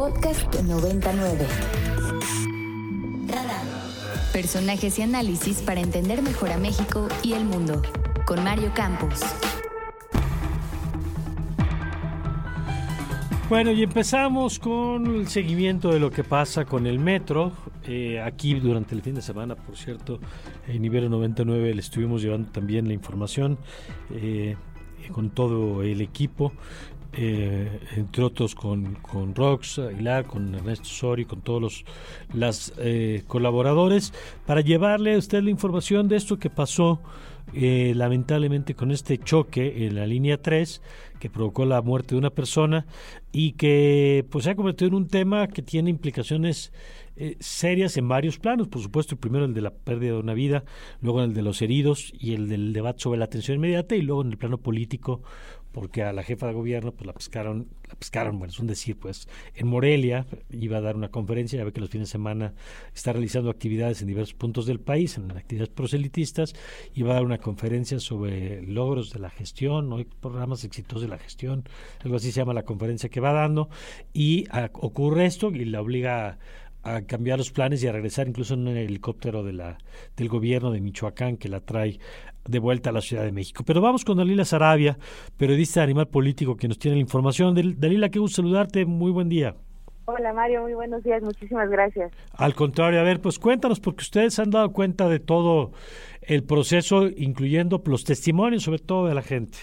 Podcast 99. Personajes y análisis para entender mejor a México y el mundo. Con Mario Campos. Bueno, y empezamos con el seguimiento de lo que pasa con el metro. Eh, aquí durante el fin de semana, por cierto, en nivel 99 le estuvimos llevando también la información eh, con todo el equipo. Eh, entre otros con, con Rox Aguilar, con Ernesto Sori, con todos los las, colaboradores, para llevarle a usted la información de esto que pasó eh, lamentablemente con este choque en la línea 3 que provocó la muerte de una persona y que pues se ha convertido en un tema que tiene implicaciones eh, serias en varios planos, por supuesto, primero el de la pérdida de una vida, luego el de los heridos y el del debate sobre la atención inmediata y luego en el plano político porque a la jefa de gobierno pues la pescaron, la pescaron, bueno, es un decir, pues en Morelia iba a dar una conferencia, ya ve que los fines de semana está realizando actividades en diversos puntos del país, en actividades proselitistas, iba a dar una conferencia sobre logros de la gestión, ¿no? programas exitosos de la gestión, algo así se llama la conferencia que va dando, y ocurre esto y la obliga a cambiar los planes y a regresar incluso en un helicóptero de la, del gobierno de Michoacán que la trae de vuelta a la Ciudad de México. Pero vamos con Dalila Sarabia, periodista de Animal Político, que nos tiene la información. Dalila, qué gusto saludarte, muy buen día. Hola Mario, muy buenos días, muchísimas gracias. Al contrario, a ver, pues cuéntanos, porque ustedes han dado cuenta de todo el proceso, incluyendo los testimonios, sobre todo de la gente.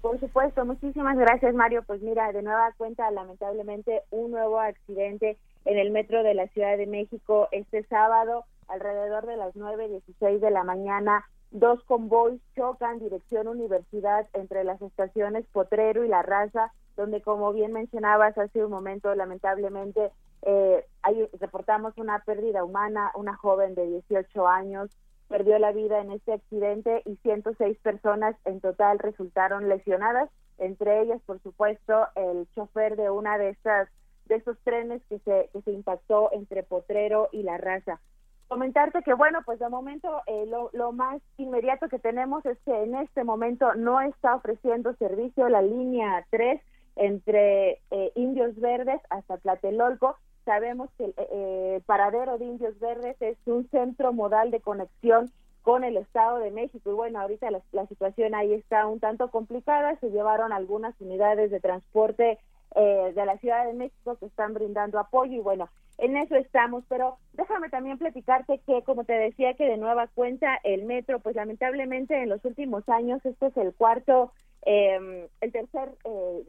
Por supuesto, muchísimas gracias Mario. Pues mira, de nueva cuenta, lamentablemente, un nuevo accidente en el metro de la Ciudad de México este sábado, alrededor de las 9.16 de la mañana. Dos convoys chocan dirección universidad entre las estaciones Potrero y La Raza, donde como bien mencionabas hace un momento, lamentablemente eh, reportamos una pérdida humana, una joven de 18 años perdió la vida en este accidente y 106 personas en total resultaron lesionadas, entre ellas, por supuesto, el chofer de una de estas de esos trenes que se que se impactó entre Potrero y La Raza. Comentarte que, bueno, pues de momento eh, lo, lo, más inmediato que tenemos es que en este momento no está ofreciendo servicio la línea 3 entre eh, Indios Verdes hasta Tlatelolco. Sabemos que el eh, paradero de Indios Verdes es un centro modal de conexión con el Estado de México. Y bueno, ahorita la, la situación ahí está un tanto complicada, se llevaron algunas unidades de transporte eh, de la Ciudad de México que están brindando apoyo. Y bueno, en eso estamos, pero déjame también platicarte que, como te decía, que de nueva cuenta el metro, pues lamentablemente en los últimos años, este es el cuarto, eh, el tercer, eh,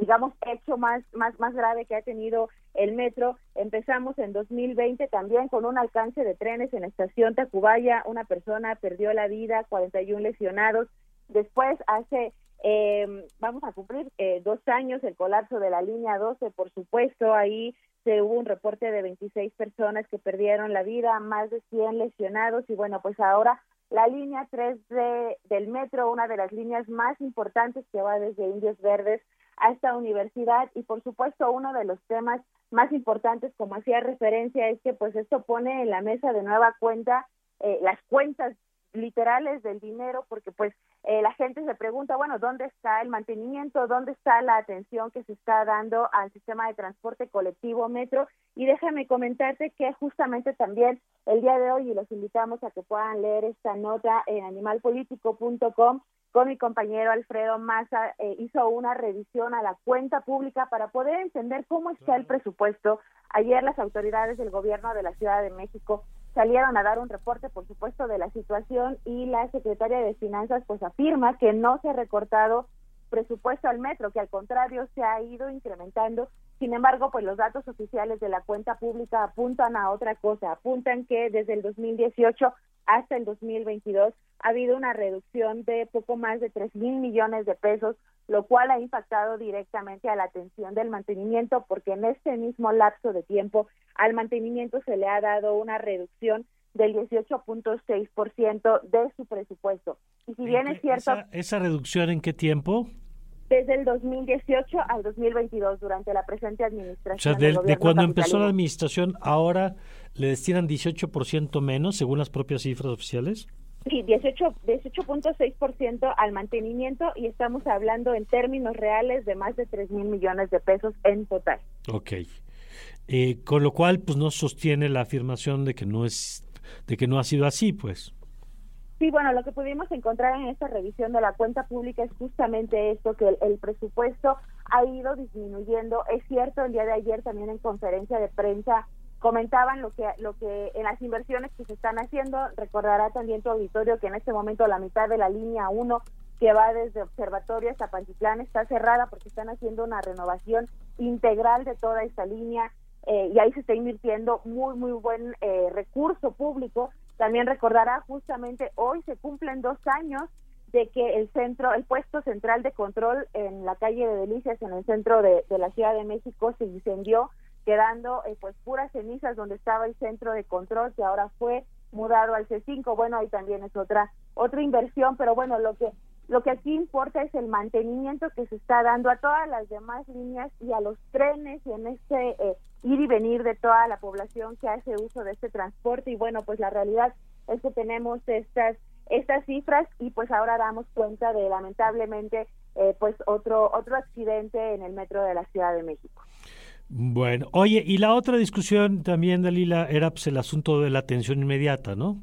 digamos, hecho más, más, más grave que ha tenido el metro. Empezamos en 2020 también con un alcance de trenes en la estación Tacubaya, una persona perdió la vida, 41 lesionados. Después, hace eh, vamos a cumplir eh, dos años el colapso de la línea 12, por supuesto, ahí se hubo un reporte de 26 personas que perdieron la vida, más de 100 lesionados y bueno, pues ahora la línea 3 de, del metro, una de las líneas más importantes que va desde Indios Verdes a esta universidad y por supuesto uno de los temas más importantes como hacía referencia es que pues esto pone en la mesa de nueva cuenta eh, las cuentas literales del dinero porque pues eh, la gente se pregunta, bueno, ¿dónde está el mantenimiento? ¿Dónde está la atención que se está dando al sistema de transporte colectivo metro? Y déjame comentarte que justamente también el día de hoy, y los invitamos a que puedan leer esta nota en animalpolitico.com, con mi compañero Alfredo Maza, eh, hizo una revisión a la cuenta pública para poder entender cómo está el presupuesto. Ayer las autoridades del gobierno de la Ciudad de México salieron a dar un reporte, por supuesto, de la situación y la secretaria de Finanzas pues afirma que no se ha recortado presupuesto al metro, que al contrario se ha ido incrementando. Sin embargo, pues los datos oficiales de la cuenta pública apuntan a otra cosa, apuntan que desde el 2018 hasta el 2022 ha habido una reducción de poco más de 3 mil millones de pesos, lo cual ha impactado directamente a la atención del mantenimiento, porque en este mismo lapso de tiempo al mantenimiento se le ha dado una reducción del 18.6% de su presupuesto. Y si bien es cierto... ¿Esa, reducción en qué tiempo? Desde el 2018 al 2022, durante la presente administración. O sea, de, cuando empezó la administración, ahora le destinan 18% menos, según las propias cifras oficiales. Sí, 18.6% al mantenimiento y estamos hablando en términos reales de más de 3 mil millones de pesos en total. Ok. Eh, con lo cual, pues no sostiene la afirmación de que no es, de que no ha sido así, pues. Sí, bueno, lo que pudimos encontrar en esta revisión de la cuenta pública es justamente esto, que el, presupuesto ha ido disminuyendo. Es cierto, el día de ayer también en conferencia de prensa comentaban lo que lo que en las inversiones que se están haciendo recordará también tu auditorio que en este momento la mitad de la línea 1 que va desde Observatorio hasta Pantitlán está cerrada porque están haciendo una renovación integral de toda esta línea eh, y ahí se está invirtiendo muy muy buen eh, recurso público también recordará justamente hoy se cumplen dos años de que el centro, el puesto central de control en la calle de Delicias, en el centro de, la Ciudad de México, se incendió quedando eh, pues puras cenizas donde estaba el centro de control que ahora fue mudado al C5. Bueno, ahí también es otra otra inversión, pero bueno, lo que lo que aquí importa es el mantenimiento que se está dando a todas las demás líneas y a los trenes en este eh, ir y venir de toda la población que hace uso de este transporte y bueno, pues la realidad es que tenemos estas estas cifras y pues ahora damos cuenta de lamentablemente eh, pues otro otro accidente en el metro de la Ciudad de México. Bueno, oye, y la otra discusión también, Dalila, era pues el asunto de la atención inmediata, ¿no?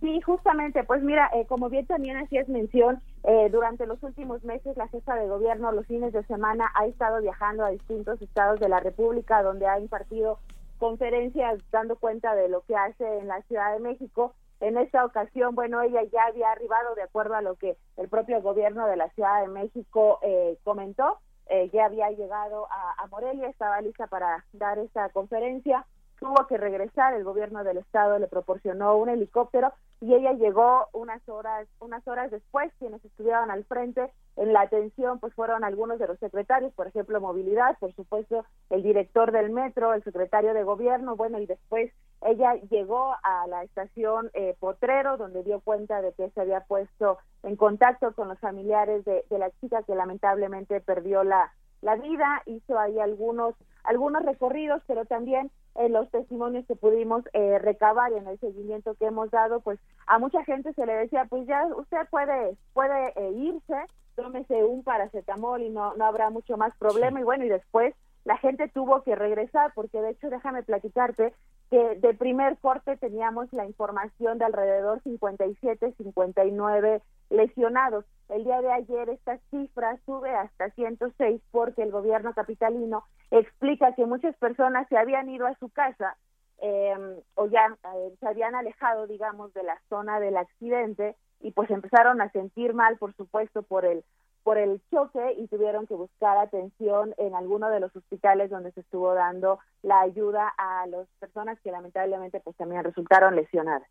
Sí, justamente, pues mira, eh, como bien también hacías mención, eh, durante los últimos meses la jefa de gobierno los fines de semana ha estado viajando a distintos estados de la República donde ha impartido conferencias dando cuenta de lo que hace en la Ciudad de México. En esta ocasión, bueno, ella ya había arribado de acuerdo a lo que el propio gobierno de la Ciudad de México eh, comentó eh, ya había llegado a, Morelia, estaba lista para dar esta conferencia, tuvo que regresar, el gobierno del estado le proporcionó un helicóptero y ella llegó unas horas, unas horas después, quienes estuvieron al frente en la atención pues fueron algunos de los secretarios, por ejemplo, movilidad, por supuesto, el director del metro, el secretario de gobierno, bueno, y después ella llegó a la estación eh, Potrero, donde dio cuenta de que se había puesto en contacto con los familiares de, la chica que lamentablemente perdió la, la vida, hizo ahí algunos, algunos recorridos, pero también en los testimonios que pudimos eh, recabar y en el seguimiento que hemos dado, pues a mucha gente se le decía, pues ya usted puede, puede eh, irse, tómese un paracetamol y no, no habrá mucho más problema. Y bueno, y después la gente tuvo que regresar, porque de hecho déjame platicarte que de primer corte teníamos la información de alrededor 57, 59 lesionados. El día de ayer esta cifra sube hasta 106 porque el gobierno capitalino explica que muchas personas se habían ido a su casa eh, o ya eh, se habían alejado, digamos, de la zona del accidente y pues empezaron a sentir mal, por supuesto, por el por el choque y tuvieron que buscar atención en alguno de los hospitales donde se estuvo dando la ayuda a las personas que lamentablemente pues también resultaron lesionadas.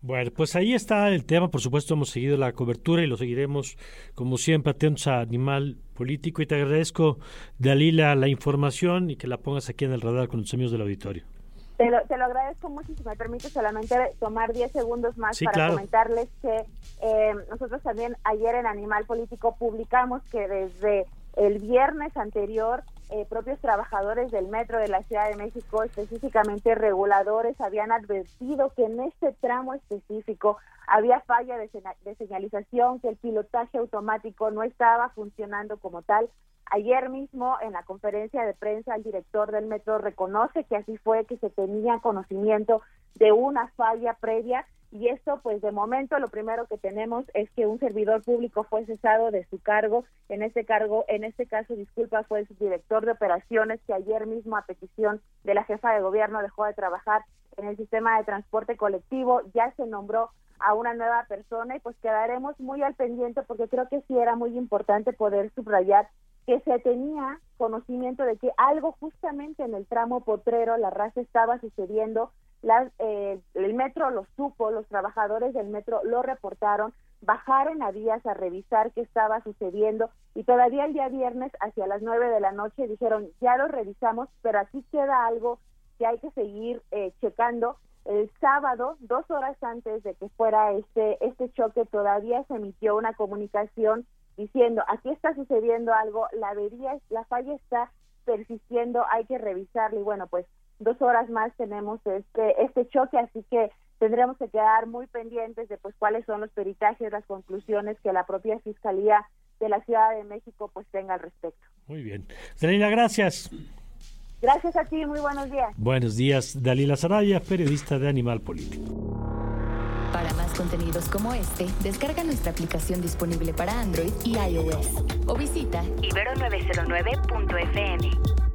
Bueno, pues ahí está el tema. Por supuesto, hemos seguido la cobertura y lo seguiremos, como siempre, atentos a Animal Político. Y te agradezco, Dalila, la información y que la pongas aquí en el radar con los amigos del auditorio. Te lo, te lo agradezco mucho si me permite solamente tomar 10 segundos más para comentarles que eh, nosotros también ayer en Animal Político publicamos que desde el viernes anterior eh, propios trabajadores del metro de la Ciudad de México, específicamente reguladores, habían advertido que en este tramo específico había falla de, de señalización, que el pilotaje automático no estaba funcionando como tal, Ayer mismo en la conferencia de prensa el director del metro reconoce que así fue, que se tenía conocimiento de una falla previa y esto pues de momento lo primero que tenemos es que un servidor público fue cesado de su cargo, en este cargo, en este caso disculpa fue el director de operaciones que ayer mismo a petición de la jefa de gobierno dejó de trabajar en el sistema de transporte colectivo, ya se nombró a una nueva persona y pues quedaremos muy al pendiente porque creo que sí era muy importante poder subrayar que se tenía conocimiento de que algo justamente en el tramo potrero, la raza estaba sucediendo, eh, el metro lo supo, los trabajadores del metro lo reportaron, bajaron a días a revisar qué estaba sucediendo y todavía el día viernes hacia las nueve de la noche dijeron ya lo revisamos, pero aquí queda algo que hay que seguir eh, checando. El sábado, dos horas antes de que fuera este, este choque, todavía se emitió una comunicación diciendo, aquí está sucediendo algo, la avería, la falla está persistiendo, hay que revisarlo y bueno, pues dos horas más tenemos este este choque, así que tendremos que quedar muy pendientes de pues cuáles son los peritajes, las conclusiones que la propia Fiscalía de la Ciudad de México pues tenga al respecto. Muy bien. Dalila, gracias. Gracias a ti, muy buenos días. Buenos días, Dalila Saraya, periodista de Animal Político. Para más contenidos como este, descarga nuestra aplicación disponible para Android y iOS o visita ibero909.fm.